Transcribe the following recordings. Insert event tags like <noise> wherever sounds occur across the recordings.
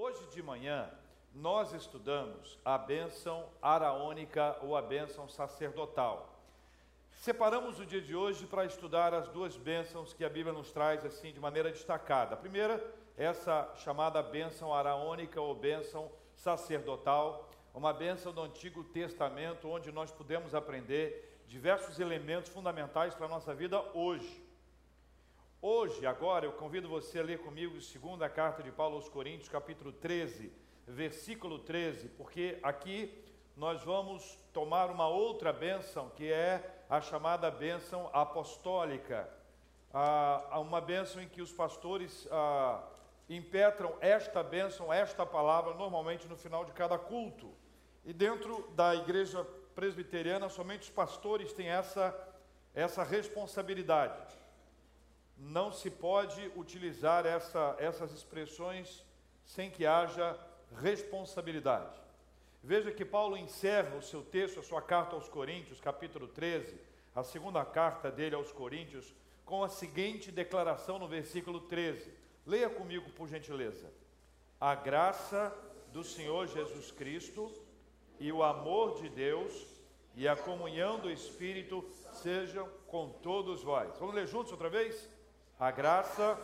Hoje de manhã nós estudamos a bênção araônica ou a bênção sacerdotal. Separamos o dia de hoje para estudar as duas bênçãos que a Bíblia nos traz assim de maneira destacada. A primeira, essa chamada bênção araônica ou bênção sacerdotal, uma bênção do Antigo Testamento onde nós podemos aprender diversos elementos fundamentais para a nossa vida hoje. Hoje, agora, eu convido você a ler comigo segunda carta de Paulo aos Coríntios, capítulo 13, versículo 13, porque aqui nós vamos tomar uma outra bênção, que é a chamada bênção apostólica. Ah, uma bênção em que os pastores ah, impetram esta bênção, esta palavra, normalmente no final de cada culto. E dentro da igreja presbiteriana, somente os pastores têm essa, essa responsabilidade não se pode utilizar essa, essas expressões sem que haja responsabilidade. Veja que Paulo encerra o seu texto, a sua carta aos Coríntios, capítulo 13, a segunda carta dele aos Coríntios, com a seguinte declaração no versículo 13. Leia comigo, por gentileza. A graça do Senhor Jesus Cristo e o amor de Deus e a comunhão do Espírito sejam com todos vós. Vamos ler juntos outra vez? A graça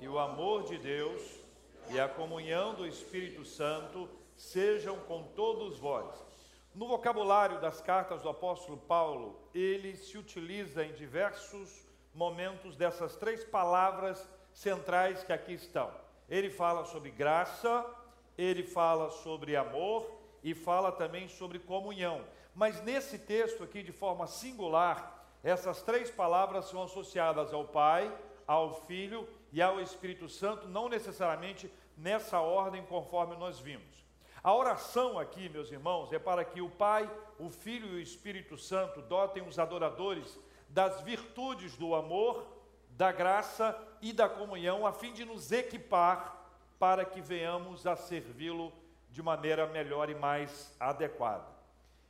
e o amor de Deus e a comunhão do Espírito Santo sejam com todos vós. No vocabulário das cartas do apóstolo Paulo, ele se utiliza em diversos momentos dessas três palavras centrais que aqui estão. Ele fala sobre graça, ele fala sobre amor e fala também sobre comunhão. Mas nesse texto aqui, de forma singular, essas três palavras são associadas ao Pai, ao Filho e ao Espírito Santo, não necessariamente nessa ordem conforme nós vimos. A oração aqui, meus irmãos, é para que o Pai, o Filho e o Espírito Santo dotem os adoradores das virtudes do amor, da graça e da comunhão, a fim de nos equipar para que venhamos a servi-lo de maneira melhor e mais adequada.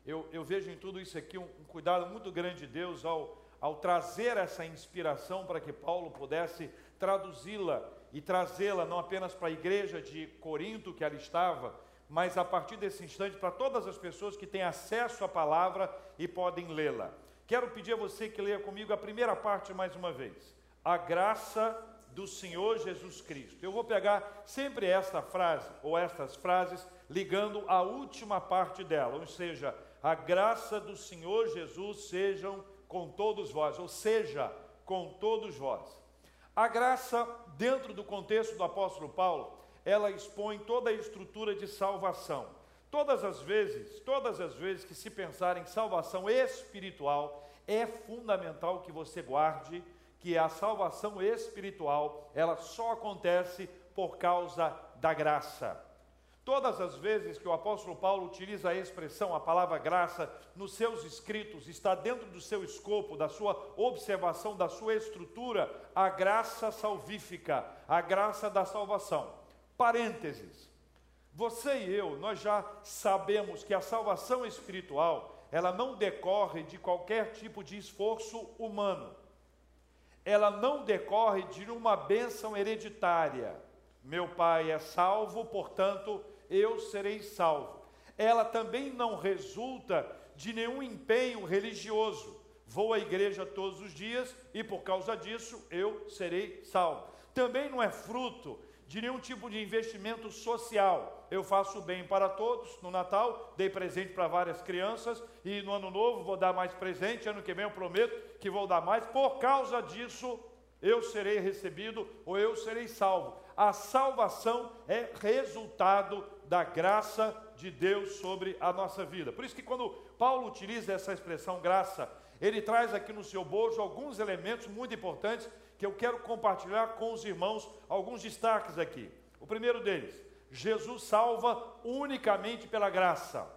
Eu, eu vejo em tudo isso aqui um, um cuidado muito grande de Deus ao, ao trazer essa inspiração para que Paulo pudesse traduzi-la e trazê-la não apenas para a igreja de Corinto que ali estava, mas a partir desse instante para todas as pessoas que têm acesso à palavra e podem lê-la. Quero pedir a você que leia comigo a primeira parte mais uma vez. A graça do Senhor Jesus Cristo. Eu vou pegar sempre esta frase ou estas frases ligando a última parte dela, ou seja, a graça do Senhor Jesus sejam com todos vós, ou seja, com todos vós. A graça, dentro do contexto do apóstolo Paulo, ela expõe toda a estrutura de salvação. Todas as vezes, todas as vezes que se pensar em salvação espiritual, é fundamental que você guarde que a salvação espiritual, ela só acontece por causa da graça. Todas as vezes que o apóstolo Paulo utiliza a expressão, a palavra graça, nos seus escritos, está dentro do seu escopo, da sua observação, da sua estrutura, a graça salvífica, a graça da salvação. Parênteses. Você e eu, nós já sabemos que a salvação espiritual, ela não decorre de qualquer tipo de esforço humano. Ela não decorre de uma bênção hereditária. Meu pai é salvo, portanto, eu serei salvo. Ela também não resulta de nenhum empenho religioso. Vou à igreja todos os dias e por causa disso eu serei salvo. Também não é fruto de nenhum tipo de investimento social. Eu faço bem para todos. No Natal, dei presente para várias crianças e no Ano Novo vou dar mais presente. Ano que vem eu prometo que vou dar mais. Por causa disso, eu serei recebido ou eu serei salvo. A salvação é resultado da graça de Deus sobre a nossa vida. Por isso que quando Paulo utiliza essa expressão graça, ele traz aqui no seu bojo alguns elementos muito importantes que eu quero compartilhar com os irmãos, alguns destaques aqui. O primeiro deles, Jesus salva unicamente pela graça.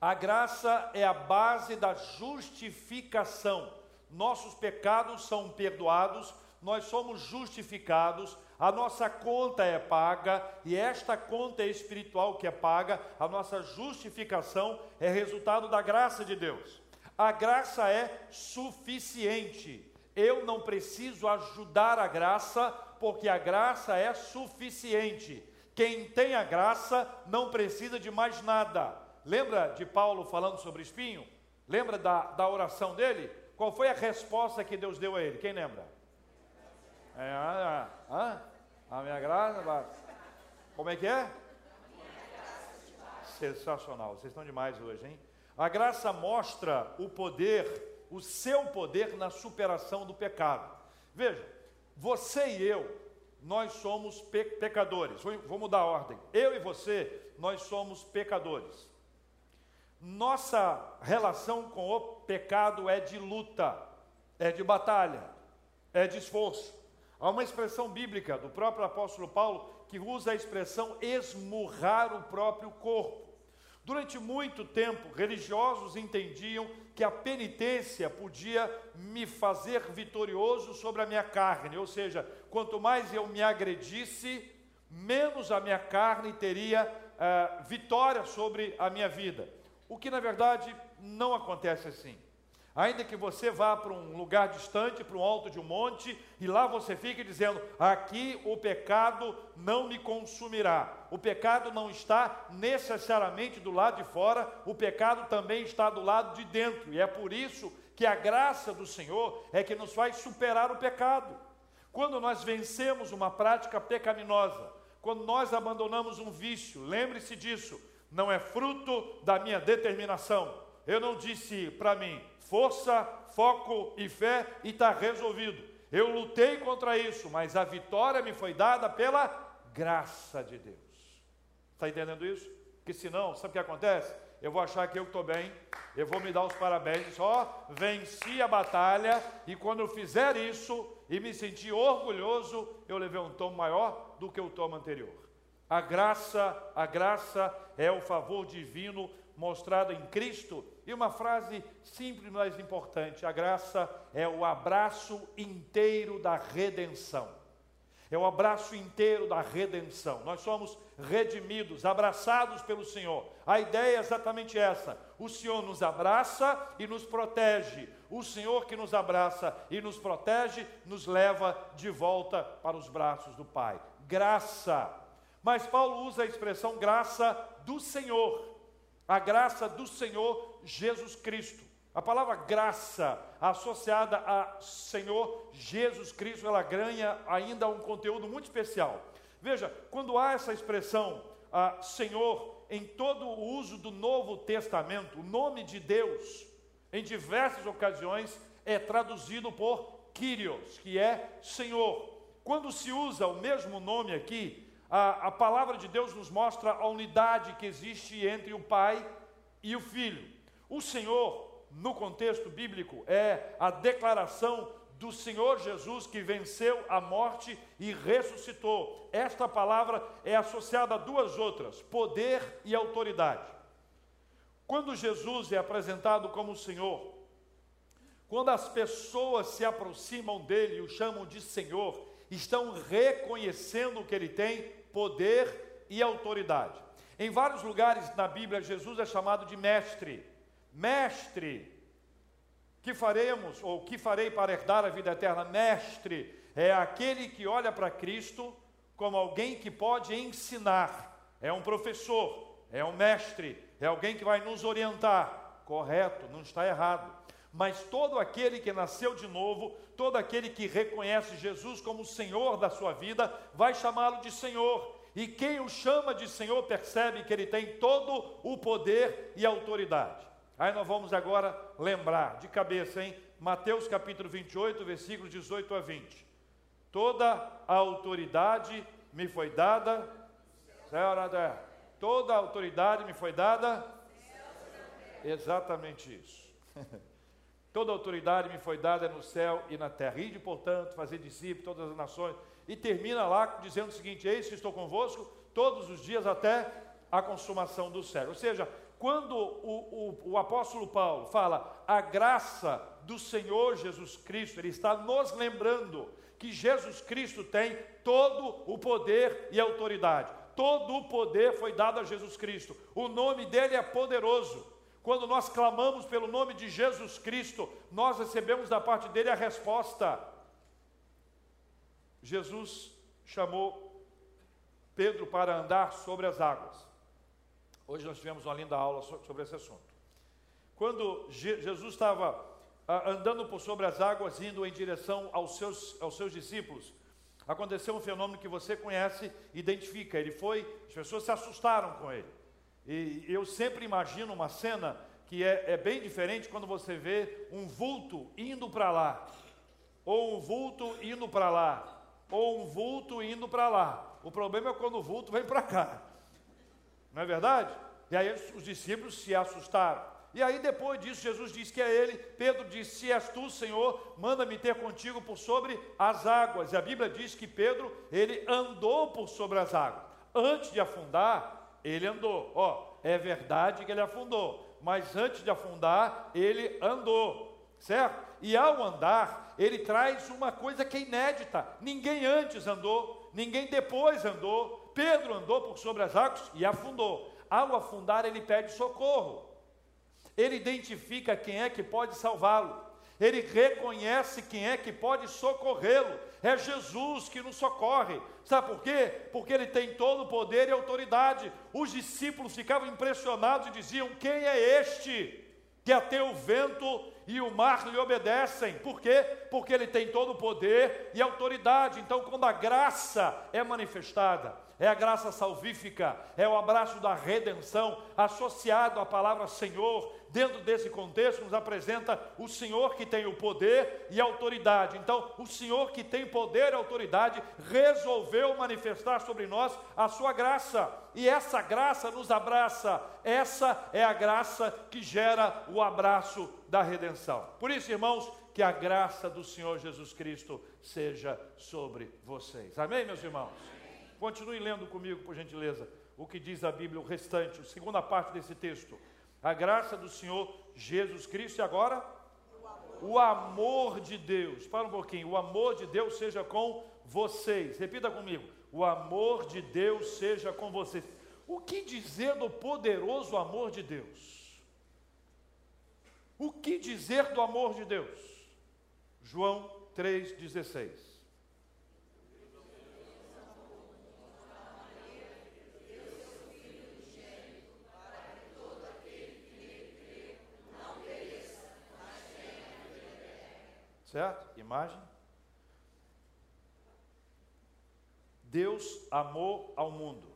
A graça é a base da justificação nossos pecados são perdoados, nós somos justificados, a nossa conta é paga e esta conta é espiritual que é paga, a nossa justificação é resultado da graça de Deus. A graça é suficiente, eu não preciso ajudar a graça, porque a graça é suficiente. Quem tem a graça não precisa de mais nada. Lembra de Paulo falando sobre espinho? Lembra da, da oração dele? Qual foi a resposta que Deus deu a ele? Quem lembra? É, ah, ah, a minha graça, como é que é? Sensacional, vocês estão demais hoje, hein? A graça mostra o poder, o seu poder na superação do pecado. Veja, você e eu, nós somos pe pecadores. Vou mudar a ordem. Eu e você, nós somos pecadores. Nossa relação com o pecado é de luta, é de batalha, é de esforço. Há uma expressão bíblica do próprio apóstolo Paulo que usa a expressão esmurrar o próprio corpo. Durante muito tempo, religiosos entendiam que a penitência podia me fazer vitorioso sobre a minha carne, ou seja, quanto mais eu me agredisse, menos a minha carne teria uh, vitória sobre a minha vida. O que na verdade não acontece assim. Ainda que você vá para um lugar distante, para um alto de um monte, e lá você fique dizendo: aqui o pecado não me consumirá. O pecado não está necessariamente do lado de fora, o pecado também está do lado de dentro. E é por isso que a graça do Senhor é que nos faz superar o pecado. Quando nós vencemos uma prática pecaminosa, quando nós abandonamos um vício, lembre-se disso, não é fruto da minha determinação. Eu não disse para mim, força, foco e fé e está resolvido. Eu lutei contra isso, mas a vitória me foi dada pela graça de Deus. Está entendendo isso? Porque senão, sabe o que acontece? Eu vou achar que eu estou bem, eu vou me dar os parabéns, só venci a batalha, e quando eu fizer isso e me sentir orgulhoso, eu levei um tom maior do que o tom anterior. A graça, a graça é o favor divino mostrado em Cristo. E uma frase simples, mas importante: a graça é o abraço inteiro da redenção. É o abraço inteiro da redenção. Nós somos redimidos, abraçados pelo Senhor. A ideia é exatamente essa: o Senhor nos abraça e nos protege. O Senhor que nos abraça e nos protege, nos leva de volta para os braços do Pai. Graça. Mas Paulo usa a expressão graça do Senhor a graça do Senhor Jesus Cristo. A palavra graça associada a Senhor Jesus Cristo, ela ganha ainda um conteúdo muito especial. Veja, quando há essa expressão ah, Senhor em todo o uso do Novo Testamento, o nome de Deus, em diversas ocasiões, é traduzido por Kyrios, que é Senhor. Quando se usa o mesmo nome aqui, a, a palavra de Deus nos mostra a unidade que existe entre o Pai e o Filho. O Senhor, no contexto bíblico, é a declaração do Senhor Jesus que venceu a morte e ressuscitou. Esta palavra é associada a duas outras: poder e autoridade. Quando Jesus é apresentado como Senhor, quando as pessoas se aproximam dele e o chamam de Senhor, estão reconhecendo que ele tem poder e autoridade. Em vários lugares na Bíblia, Jesus é chamado de mestre. Mestre, que faremos, ou que farei para herdar a vida eterna? Mestre é aquele que olha para Cristo como alguém que pode ensinar, é um professor, é um mestre, é alguém que vai nos orientar. Correto, não está errado. Mas todo aquele que nasceu de novo, todo aquele que reconhece Jesus como Senhor da sua vida, vai chamá-lo de Senhor. E quem o chama de Senhor percebe que ele tem todo o poder e autoridade. Aí nós vamos agora lembrar de cabeça, hein? Mateus capítulo 28, versículos 18 a 20. Toda a autoridade me foi dada, Senhora, toda a autoridade me foi dada, exatamente isso. <laughs> Toda autoridade me foi dada no céu e na terra. Ide, portanto, fazer discípulos todas as nações. E termina lá dizendo o seguinte: Eis que estou convosco todos os dias até a consumação do século. Ou seja, quando o, o, o, apóstolo Paulo fala a graça do Senhor Jesus Cristo, ele está nos lembrando que Jesus Cristo tem todo o poder e autoridade. Todo o poder foi dado a Jesus Cristo. O nome dele é poderoso. Quando nós clamamos pelo nome de Jesus Cristo, nós recebemos da parte dele a resposta. Jesus chamou Pedro para andar sobre as águas. Hoje nós tivemos uma linda aula sobre esse assunto. Quando Jesus estava ah, andando por sobre as águas, indo em direção aos seus, aos seus discípulos, aconteceu um fenômeno que você conhece, identifica. Ele foi, as pessoas se assustaram com ele. E eu sempre imagino uma cena que é, é bem diferente quando você vê um vulto indo para lá, ou um vulto indo para lá, ou um vulto indo para lá. O problema é quando o vulto vem para cá, não é verdade? E aí os discípulos se assustaram. E aí, depois disso, Jesus disse que é ele. Pedro disse: Se és tu, Senhor, manda-me ter contigo por sobre as águas. E a Bíblia diz que Pedro, ele andou por sobre as águas. Antes de afundar, ele andou. Ó, é verdade que ele afundou, mas antes de afundar, ele andou, certo? E ao andar, ele traz uma coisa que é inédita: ninguém antes andou, ninguém depois andou. Pedro andou por sobre as águas e afundou. Ao afundar, ele pede socorro. Ele identifica quem é que pode salvá-lo. Ele reconhece quem é que pode socorrê-lo. É Jesus que nos socorre. Sabe por quê? Porque ele tem todo o poder e autoridade. Os discípulos ficavam impressionados e diziam: Quem é este que até o vento e o mar lhe obedecem? Por quê? Porque ele tem todo o poder e autoridade. Então, quando a graça é manifestada, é a graça salvífica, é o abraço da redenção associado à palavra Senhor, dentro desse contexto, nos apresenta o Senhor que tem o poder e autoridade. Então, o Senhor que tem poder e autoridade resolveu manifestar sobre nós a sua graça, e essa graça nos abraça. Essa é a graça que gera o abraço da redenção. Por isso, irmãos, que a graça do Senhor Jesus Cristo seja sobre vocês. Amém, meus irmãos? Continue lendo comigo, por gentileza, o que diz a Bíblia, o restante, a segunda parte desse texto. A graça do Senhor Jesus Cristo e agora o amor. o amor de Deus. Para um pouquinho. O amor de Deus seja com vocês. Repita comigo. O amor de Deus seja com vocês. O que dizer do poderoso amor de Deus? O que dizer do amor de Deus? João 3,16. Certo? Imagem. Deus amou ao mundo.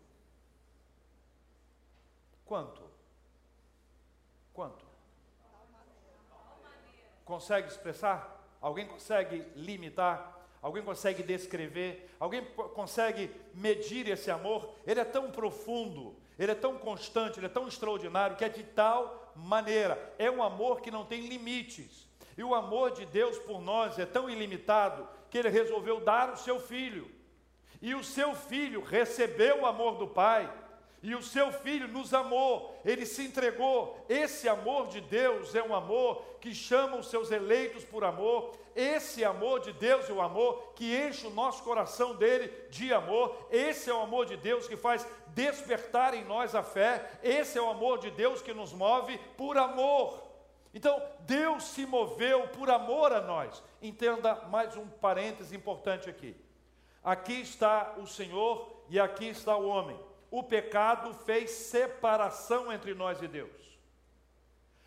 Quanto? Quanto? Consegue expressar? Alguém consegue limitar? Alguém consegue descrever? Alguém consegue medir esse amor? Ele é tão profundo, ele é tão constante, ele é tão extraordinário que é de tal maneira. É um amor que não tem limites. E o amor de Deus por nós é tão ilimitado que ele resolveu dar o seu filho. E o seu filho recebeu o amor do Pai. E o seu filho nos amou, ele se entregou. Esse amor de Deus é um amor que chama os seus eleitos por amor. Esse amor de Deus é o amor que enche o nosso coração dele de amor. Esse é o amor de Deus que faz despertar em nós a fé. Esse é o amor de Deus que nos move por amor. Então, Deus se moveu por amor a nós. Entenda mais um parêntese importante aqui. Aqui está o Senhor e aqui está o homem. O pecado fez separação entre nós e Deus.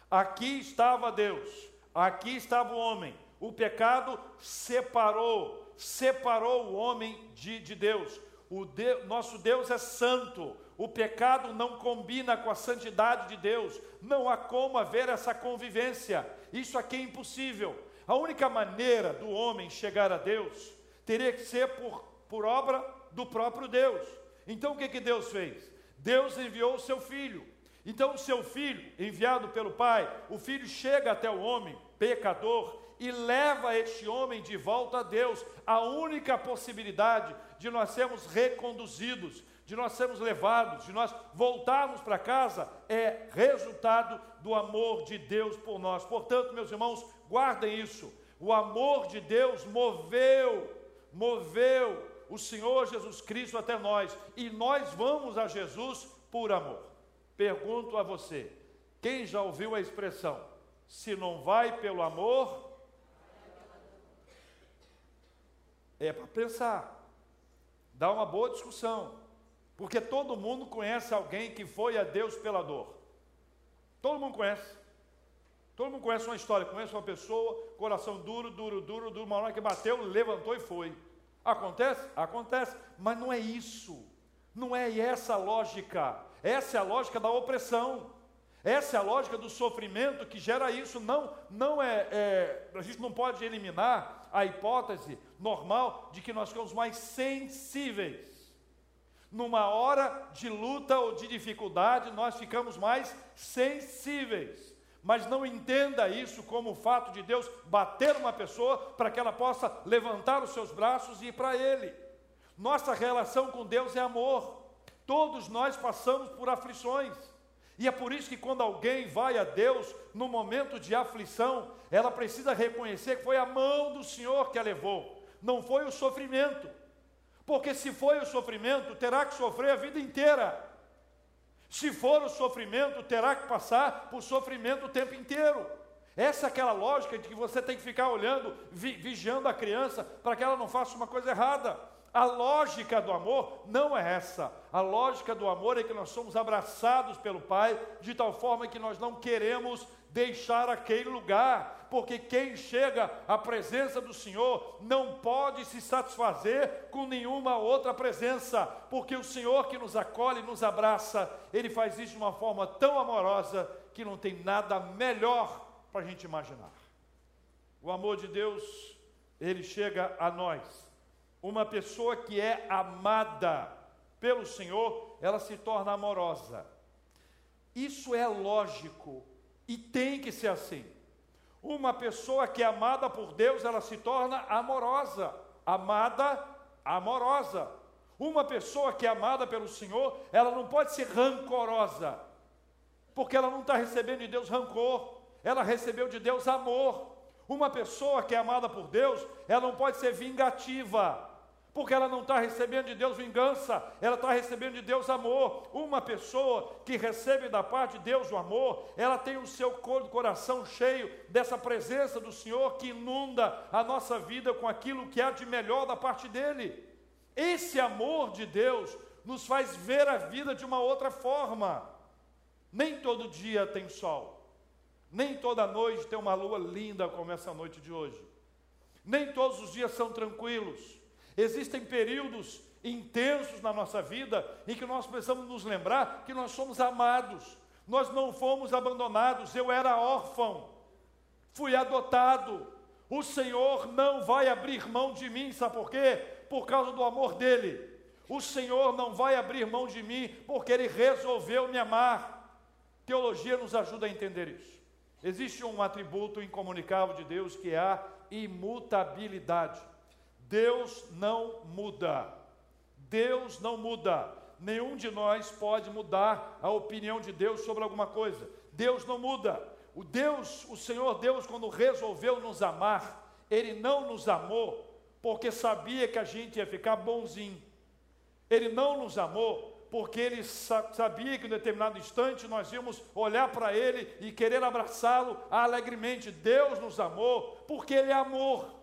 Aqui estava Deus, aqui estava o homem. O pecado separou, separou o homem de, de Deus. O de, nosso Deus é santo, o pecado não combina com a santidade de Deus, não há como haver essa convivência, isso aqui é impossível. A única maneira do homem chegar a Deus teria que ser por, por obra do próprio Deus. Então o que, que Deus fez? Deus enviou o seu filho. Então o seu filho, enviado pelo Pai, o filho chega até o homem, pecador, e leva este homem de volta a Deus. A única possibilidade de nós sermos reconduzidos, de nós sermos levados, de nós voltarmos para casa, é resultado do amor de Deus por nós. Portanto, meus irmãos, guardem isso. O amor de Deus moveu, moveu o Senhor Jesus Cristo até nós, e nós vamos a Jesus por amor. Pergunto a você: Quem já ouviu a expressão? Se não vai pelo amor, é para pensar, dá uma boa discussão, porque todo mundo conhece alguém que foi a Deus pela dor. Todo mundo conhece. Todo mundo conhece uma história, conhece uma pessoa, coração duro, duro, duro, duro, uma hora que bateu, levantou e foi. Acontece? Acontece, mas não é isso. Não é essa a lógica. Essa é a lógica da opressão. Essa é a lógica do sofrimento que gera isso. Não, não é, é, a gente não pode eliminar a hipótese normal de que nós ficamos mais sensíveis. Numa hora de luta ou de dificuldade, nós ficamos mais sensíveis mas não entenda isso como o fato de Deus bater uma pessoa para que ela possa levantar os seus braços e ir para Ele. Nossa relação com Deus é amor. Todos nós passamos por aflições. E é por isso que quando alguém vai a Deus no momento de aflição, ela precisa reconhecer que foi a mão do Senhor que a levou, não foi o sofrimento. Porque se foi o sofrimento, terá que sofrer a vida inteira. Se for o sofrimento, terá que passar por sofrimento o tempo inteiro. Essa é aquela lógica de que você tem que ficar olhando, vi, vigiando a criança para que ela não faça uma coisa errada. A lógica do amor não é essa. A lógica do amor é que nós somos abraçados pelo Pai de tal forma que nós não queremos deixar aquele lugar, porque quem chega à presença do Senhor não pode se satisfazer com nenhuma outra presença, porque o Senhor que nos acolhe, nos abraça, ele faz isso de uma forma tão amorosa que não tem nada melhor para a gente imaginar. O amor de Deus, ele chega a nós. Uma pessoa que é amada pelo Senhor, ela se torna amorosa. Isso é lógico e tem que ser assim. Uma pessoa que é amada por Deus, ela se torna amorosa. Amada, amorosa. Uma pessoa que é amada pelo Senhor, ela não pode ser rancorosa, porque ela não está recebendo de Deus rancor, ela recebeu de Deus amor. Uma pessoa que é amada por Deus, ela não pode ser vingativa, porque ela não está recebendo de Deus vingança, ela está recebendo de Deus amor. Uma pessoa que recebe da parte de Deus o amor, ela tem o seu coração cheio dessa presença do Senhor que inunda a nossa vida com aquilo que há de melhor da parte dele. Esse amor de Deus nos faz ver a vida de uma outra forma. Nem todo dia tem sol, nem toda noite tem uma lua linda como essa noite de hoje, nem todos os dias são tranquilos. Existem períodos intensos na nossa vida em que nós precisamos nos lembrar que nós somos amados, nós não fomos abandonados. Eu era órfão, fui adotado. O Senhor não vai abrir mão de mim, sabe por quê? Por causa do amor dele. O Senhor não vai abrir mão de mim porque ele resolveu me amar. Teologia nos ajuda a entender isso. Existe um atributo incomunicável de Deus que é a imutabilidade. Deus não muda. Deus não muda. Nenhum de nós pode mudar a opinião de Deus sobre alguma coisa. Deus não muda. O Deus, o Senhor Deus, quando resolveu nos amar, Ele não nos amou porque sabia que a gente ia ficar bonzinho. Ele não nos amou porque Ele sabia que em determinado instante nós íamos olhar para Ele e querer abraçá-lo alegremente. Deus nos amou porque Ele é amor.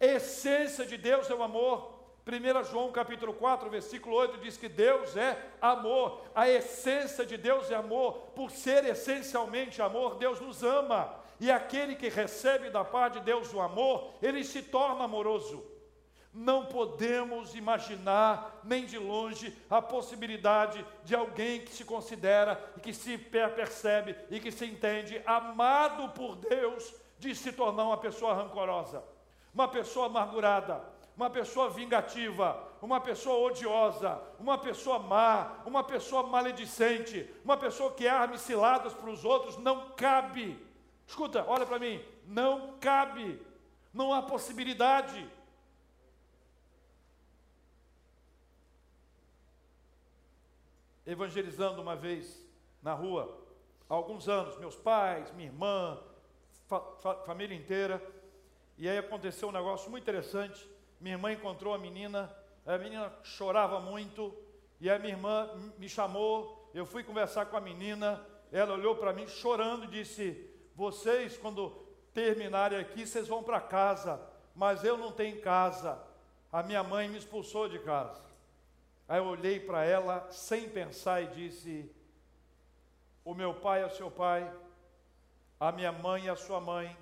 A essência de Deus é o amor. 1 João capítulo 4, versículo 8 diz que Deus é amor. A essência de Deus é amor. Por ser essencialmente amor, Deus nos ama. E aquele que recebe da parte de Deus o amor, ele se torna amoroso. Não podemos imaginar, nem de longe, a possibilidade de alguém que se considera e que se percebe e que se entende amado por Deus, de se tornar uma pessoa rancorosa uma pessoa amargurada, uma pessoa vingativa, uma pessoa odiosa, uma pessoa má, uma pessoa maledicente, uma pessoa que arme ciladas para os outros, não cabe. Escuta, olha para mim, não cabe, não há possibilidade. Evangelizando uma vez na rua, há alguns anos, meus pais, minha irmã, fa fa família inteira, e aí aconteceu um negócio muito interessante. Minha irmã encontrou a menina, a menina chorava muito, e a minha irmã me chamou, eu fui conversar com a menina, ela olhou para mim chorando e disse: Vocês, quando terminarem aqui, vocês vão para casa, mas eu não tenho casa. A minha mãe me expulsou de casa. Aí eu olhei para ela sem pensar e disse: O meu pai é o seu pai, a minha mãe é a sua mãe,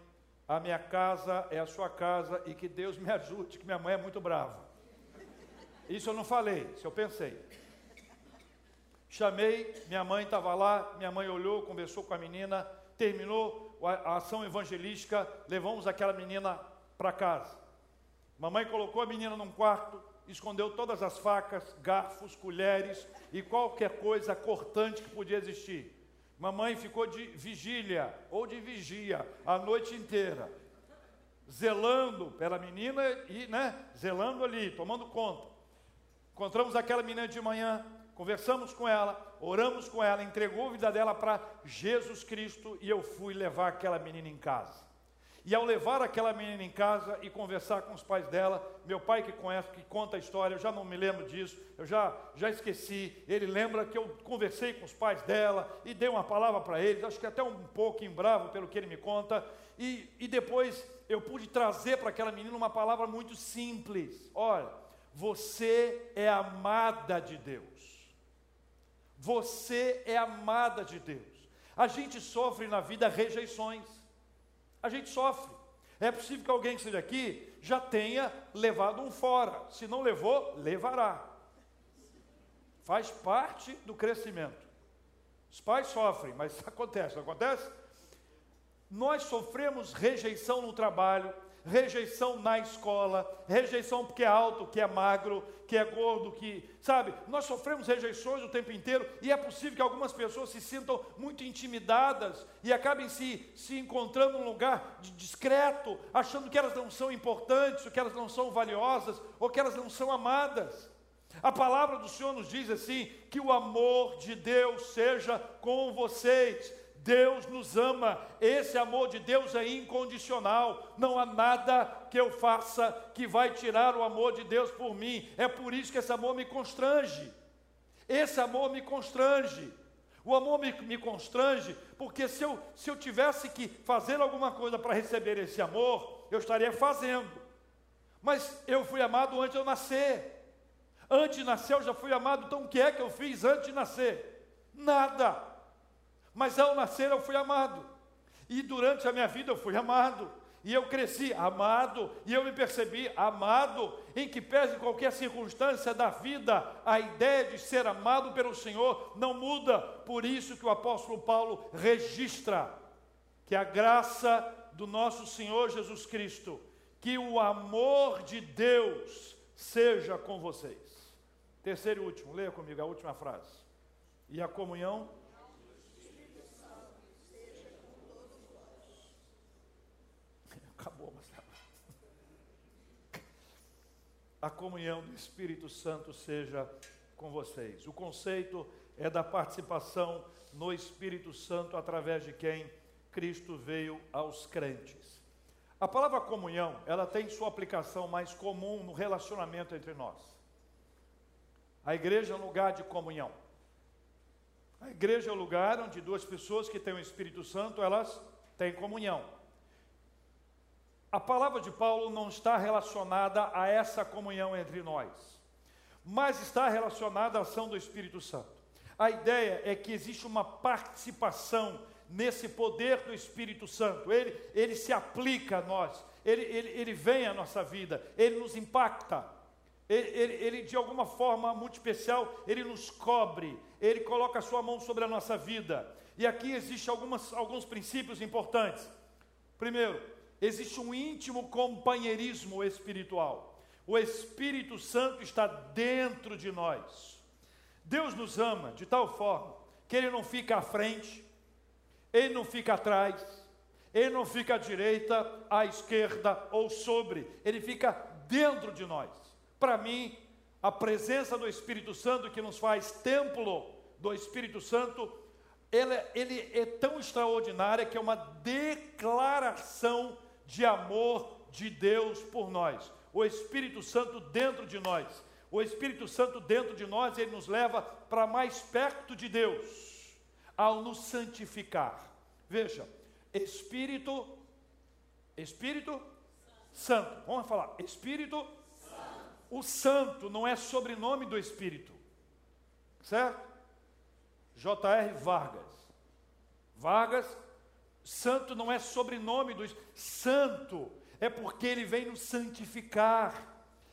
a minha casa é a sua casa e que Deus me ajude, que minha mãe é muito brava. Isso eu não falei, isso eu pensei. Chamei, minha mãe estava lá, minha mãe olhou, conversou com a menina, terminou a ação evangelística, levamos aquela menina para casa. Mamãe colocou a menina num quarto, escondeu todas as facas, garfos, colheres e qualquer coisa cortante que podia existir. Mamãe ficou de vigília ou de vigia a noite inteira, zelando pela menina e, né, zelando ali, tomando conta. Encontramos aquela menina de manhã, conversamos com ela, oramos com ela, entregou a vida dela para Jesus Cristo e eu fui levar aquela menina em casa. E ao levar aquela menina em casa e conversar com os pais dela, meu pai que conhece, que conta a história, eu já não me lembro disso, eu já, já esqueci. Ele lembra que eu conversei com os pais dela e dei uma palavra para eles, acho que até um pouco em bravo pelo que ele me conta. E, e depois eu pude trazer para aquela menina uma palavra muito simples: olha, você é amada de Deus. Você é amada de Deus. A gente sofre na vida rejeições. A gente sofre. É possível que alguém que esteja aqui já tenha levado um fora. Se não levou, levará. Faz parte do crescimento. Os pais sofrem, mas <laughs> acontece, não acontece? Nós sofremos rejeição no trabalho, rejeição na escola, rejeição porque é alto, que é magro, que é gordo, que, sabe, nós sofremos rejeições o tempo inteiro e é possível que algumas pessoas se sintam muito intimidadas e acabem se, se encontrando num lugar discreto, achando que elas não são importantes, ou que elas não são valiosas, ou que elas não são amadas. A palavra do Senhor nos diz assim: que o amor de Deus seja com vocês. Deus nos ama, esse amor de Deus é incondicional, não há nada que eu faça que vai tirar o amor de Deus por mim, é por isso que esse amor me constrange, esse amor me constrange, o amor me, me constrange, porque se eu, se eu tivesse que fazer alguma coisa para receber esse amor, eu estaria fazendo, mas eu fui amado antes de eu nascer, antes de nascer eu já fui amado, então o que é que eu fiz antes de nascer? Nada. Mas ao nascer eu fui amado. E durante a minha vida eu fui amado. E eu cresci amado, e eu me percebi amado, em que pese qualquer circunstância da vida, a ideia de ser amado pelo Senhor não muda. Por isso que o apóstolo Paulo registra que a graça do nosso Senhor Jesus Cristo, que o amor de Deus seja com vocês. Terceiro e último, leia comigo a última frase. E a comunhão a comunhão do Espírito Santo seja com vocês. O conceito é da participação no Espírito Santo através de quem Cristo veio aos crentes. A palavra comunhão, ela tem sua aplicação mais comum no relacionamento entre nós. A igreja é um lugar de comunhão. A igreja é o um lugar onde duas pessoas que têm o Espírito Santo, elas têm comunhão. A palavra de Paulo não está relacionada a essa comunhão entre nós, mas está relacionada à ação do Espírito Santo. A ideia é que existe uma participação nesse poder do Espírito Santo, ele, ele se aplica a nós, ele, ele, ele vem à nossa vida, ele nos impacta, ele, ele, ele, de alguma forma muito especial, ele nos cobre, ele coloca a sua mão sobre a nossa vida. E aqui existem alguns princípios importantes. Primeiro, existe um íntimo companheirismo espiritual. O Espírito Santo está dentro de nós. Deus nos ama de tal forma que Ele não fica à frente, Ele não fica atrás, Ele não fica à direita, à esquerda ou sobre, Ele fica dentro de nós. Para mim, a presença do Espírito Santo que nos faz templo do Espírito Santo, ele, ele é tão extraordinária que é uma declaração de amor de Deus por nós. O Espírito Santo dentro de nós. O Espírito Santo dentro de nós, ele nos leva para mais perto de Deus. ao nos santificar. Veja, Espírito, Espírito Santo. Vamos falar, Espírito Santo. O Santo não é sobrenome do Espírito, certo? J.R. Vargas. Vargas, Santo não é sobrenome do Santo, é porque ele vem nos santificar.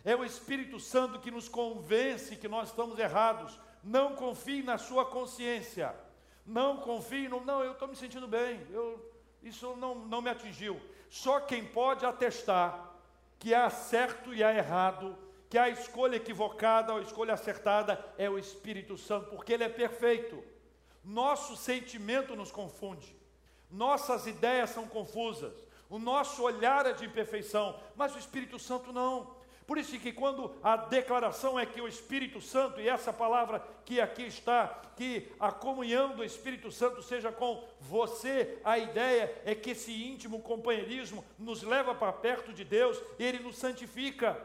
É o Espírito Santo que nos convence que nós estamos errados. Não confie na sua consciência. Não confie no. Não, eu estou me sentindo bem. Eu, isso não, não me atingiu. Só quem pode atestar que há certo e há errado, que há escolha equivocada ou escolha acertada, é o Espírito Santo, porque ele é perfeito. Nosso sentimento nos confunde, nossas ideias são confusas, o nosso olhar é de imperfeição, mas o Espírito Santo não. Por isso que quando a declaração é que o Espírito Santo, e essa palavra que aqui está, que a comunhão do Espírito Santo seja com você, a ideia é que esse íntimo companheirismo nos leva para perto de Deus e ele nos santifica.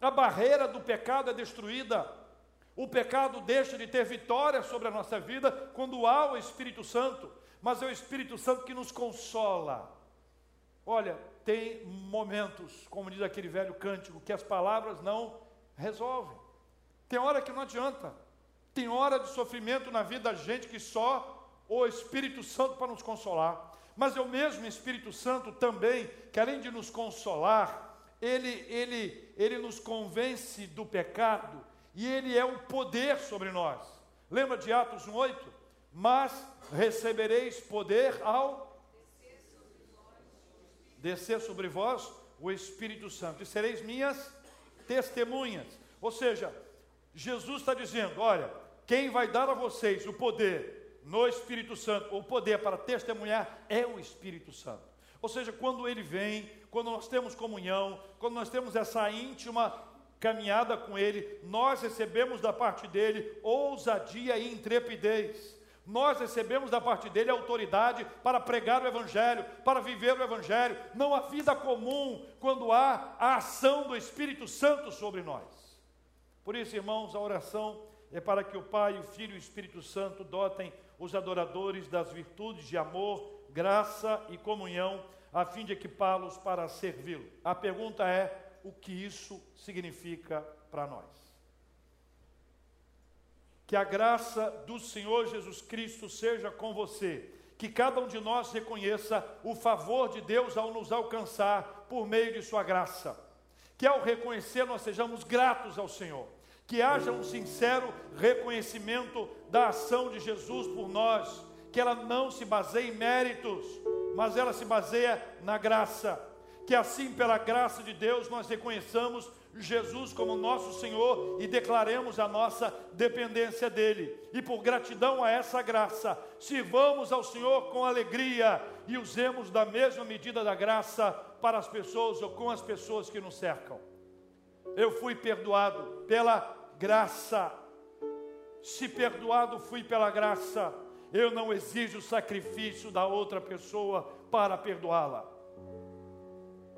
A barreira do pecado é destruída. O pecado deixa de ter vitória sobre a nossa vida quando há o Espírito Santo, mas é o Espírito Santo que nos consola. Olha, tem momentos, como diz aquele velho cântico, que as palavras não resolvem. Tem hora que não adianta. Tem hora de sofrimento na vida da gente que só o Espírito Santo para nos consolar. Mas é o mesmo Espírito Santo também, que além de nos consolar, ele, ele, ele nos convence do pecado e ele é o poder sobre nós. Lembra de Atos 1,8? Mas recebereis poder ao descer sobre vós o Espírito Santo, e sereis minhas testemunhas. Ou seja, Jesus está dizendo: olha, quem vai dar a vocês o poder no Espírito Santo, o poder para testemunhar, é o Espírito Santo. Ou seja, quando ele vem, quando nós temos comunhão, quando nós temos essa íntima caminhada com ele, nós recebemos da parte dele ousadia e intrepidez. Nós recebemos da parte dele autoridade para pregar o Evangelho, para viver o Evangelho, não a vida comum, quando há a ação do Espírito Santo sobre nós. Por isso, irmãos, a oração é para que o Pai, o Filho e o Espírito Santo dotem os adoradores das virtudes de amor, graça e comunhão, a fim de equipá-los para servi-lo. A pergunta é: o que isso significa para nós? Que a graça do Senhor Jesus Cristo seja com você. Que cada um de nós reconheça o favor de Deus ao nos alcançar por meio de Sua graça. Que ao reconhecer nós sejamos gratos ao Senhor. Que haja um sincero reconhecimento da ação de Jesus por nós. Que ela não se baseie em méritos, mas ela se baseia na graça. Que assim, pela graça de Deus, nós reconheçamos Jesus como nosso Senhor e declaremos a nossa dependência dEle. E por gratidão a essa graça, sirvamos ao Senhor com alegria e usemos da mesma medida da graça para as pessoas ou com as pessoas que nos cercam. Eu fui perdoado pela graça. Se perdoado fui pela graça, eu não exijo sacrifício da outra pessoa para perdoá-la.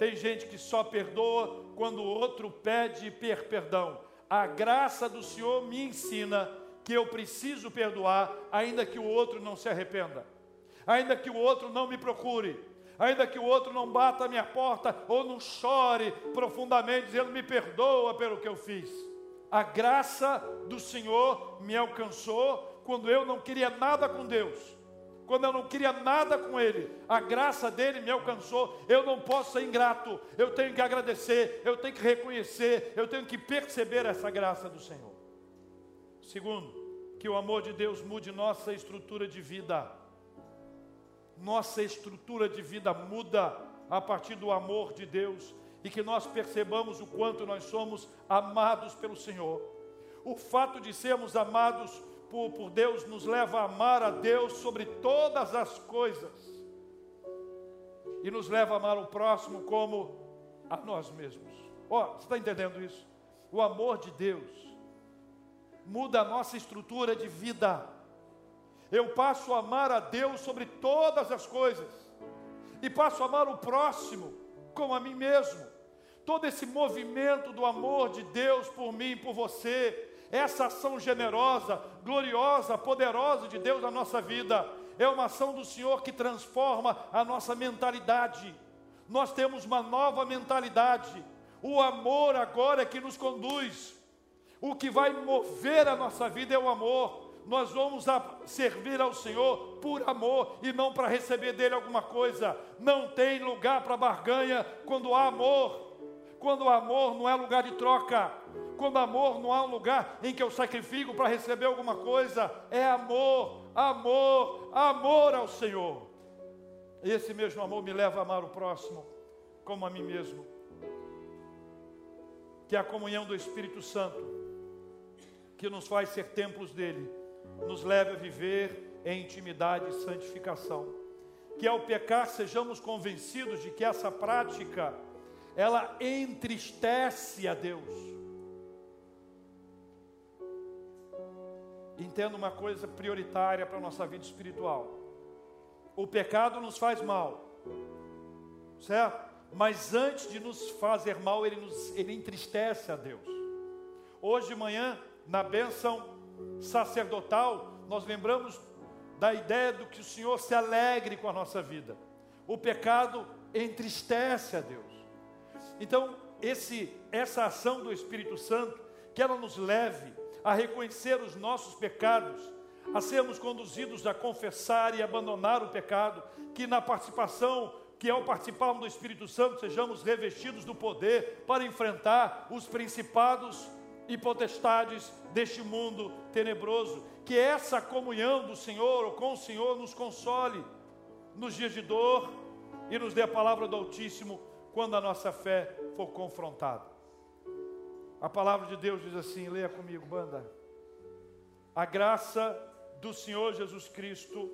Tem gente que só perdoa quando o outro pede per perdão. A graça do Senhor me ensina que eu preciso perdoar, ainda que o outro não se arrependa, ainda que o outro não me procure, ainda que o outro não bata a minha porta ou não chore profundamente, dizendo: Me perdoa pelo que eu fiz. A graça do Senhor me alcançou quando eu não queria nada com Deus quando eu não queria nada com Ele, a graça dele me alcançou. Eu não posso ser ingrato, eu tenho que agradecer, eu tenho que reconhecer, eu tenho que perceber essa graça do Senhor. Segundo, que o amor de Deus mude nossa estrutura de vida. Nossa estrutura de vida muda a partir do amor de Deus e que nós percebamos o quanto nós somos amados pelo Senhor. O fato de sermos amados por, por Deus nos leva a amar a Deus sobre todas as coisas e nos leva a amar o próximo como a nós mesmos. Ó, oh, você está entendendo isso? O amor de Deus muda a nossa estrutura de vida. Eu passo a amar a Deus sobre todas as coisas e passo a amar o próximo como a mim mesmo. Todo esse movimento do amor de Deus por mim, por você, essa ação generosa, gloriosa, poderosa de Deus na nossa vida, é uma ação do Senhor que transforma a nossa mentalidade. Nós temos uma nova mentalidade. O amor agora é que nos conduz. O que vai mover a nossa vida é o amor. Nós vamos servir ao Senhor por amor e não para receber dele alguma coisa. Não tem lugar para barganha quando há amor. Quando o amor não é lugar de troca. Quando amor não há um lugar em que eu sacrifico para receber alguma coisa. É amor, amor, amor ao Senhor. Esse mesmo amor me leva a amar o próximo como a mim mesmo. Que é a comunhão do Espírito Santo que nos faz ser templos dele, nos leve a viver em intimidade e santificação. Que ao pecar sejamos convencidos de que essa prática ela entristece a Deus. Entenda uma coisa prioritária para a nossa vida espiritual. O pecado nos faz mal, certo? Mas antes de nos fazer mal, ele, nos, ele entristece a Deus. Hoje de manhã na bênção sacerdotal, nós lembramos da ideia do que o Senhor se alegre com a nossa vida. O pecado entristece a Deus. Então, esse, essa ação do Espírito Santo, que ela nos leve a reconhecer os nossos pecados, a sermos conduzidos a confessar e abandonar o pecado, que na participação, que ao participarmos do Espírito Santo, sejamos revestidos do poder para enfrentar os principados e potestades deste mundo tenebroso. Que essa comunhão do Senhor ou com o Senhor nos console nos dias de dor e nos dê a palavra do Altíssimo quando a nossa fé for confrontada. A palavra de Deus diz assim: leia comigo, banda. A graça do Senhor Jesus Cristo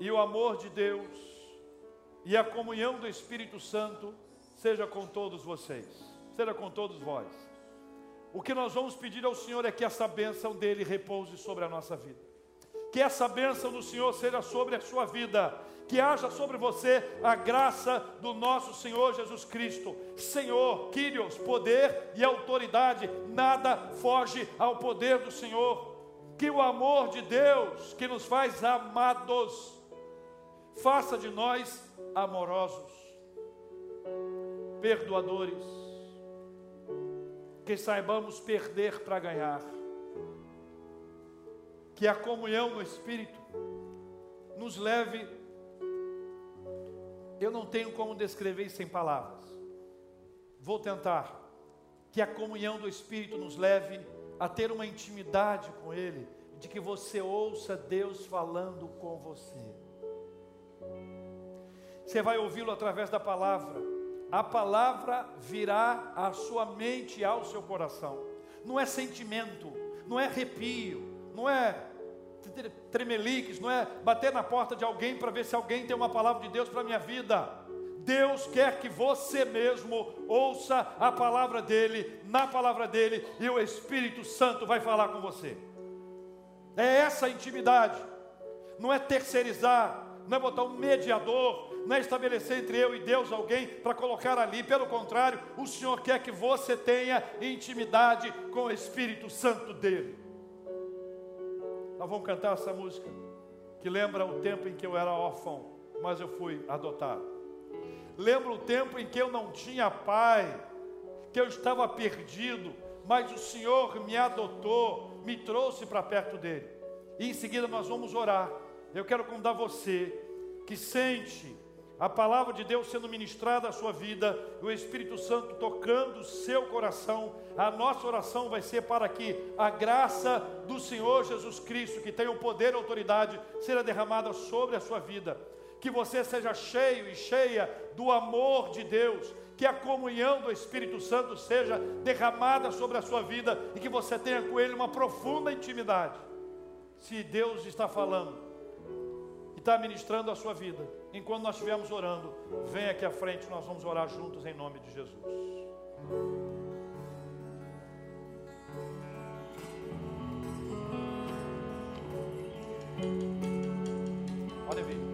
e o amor de Deus e a comunhão do Espírito Santo seja com todos vocês, seja com todos vós o que nós vamos pedir ao Senhor é que essa bênção dele repouse sobre a nossa vida. Que essa bênção do Senhor seja sobre a sua vida. Que haja sobre você a graça do nosso Senhor Jesus Cristo. Senhor, Kyrios, poder e autoridade, nada foge ao poder do Senhor. Que o amor de Deus, que nos faz amados, faça de nós amorosos, perdoadores que saibamos perder para ganhar, que a comunhão no Espírito nos leve. Eu não tenho como descrever isso em palavras, vou tentar. Que a comunhão do Espírito nos leve a ter uma intimidade com Ele, de que você ouça Deus falando com você. Você vai ouvi-lo através da palavra a palavra virá à sua mente e ao seu coração. Não é sentimento, não é arrepio, não é tremeliques, não é bater na porta de alguém para ver se alguém tem uma palavra de Deus para a minha vida. Deus quer que você mesmo ouça a palavra dele, na palavra dele, e o Espírito Santo vai falar com você. É essa intimidade, não é terceirizar, não é botar um mediador, não é estabelecer entre eu e Deus alguém para colocar ali. Pelo contrário, o Senhor quer que você tenha intimidade com o Espírito Santo dele. Nós vamos cantar essa música que lembra o tempo em que eu era órfão, mas eu fui adotado. Lembra o tempo em que eu não tinha pai, que eu estava perdido, mas o Senhor me adotou, me trouxe para perto dele. E em seguida nós vamos orar. Eu quero convidar você que sente a palavra de Deus sendo ministrada à sua vida, o Espírito Santo tocando o seu coração, a nossa oração vai ser para que a graça do Senhor Jesus Cristo, que tem o poder e autoridade, seja derramada sobre a sua vida. Que você seja cheio e cheia do amor de Deus, que a comunhão do Espírito Santo seja derramada sobre a sua vida e que você tenha com Ele uma profunda intimidade. Se Deus está falando e está ministrando a sua vida, Enquanto nós estivermos orando, vem aqui à frente, nós vamos orar juntos em nome de Jesus. Olha vir.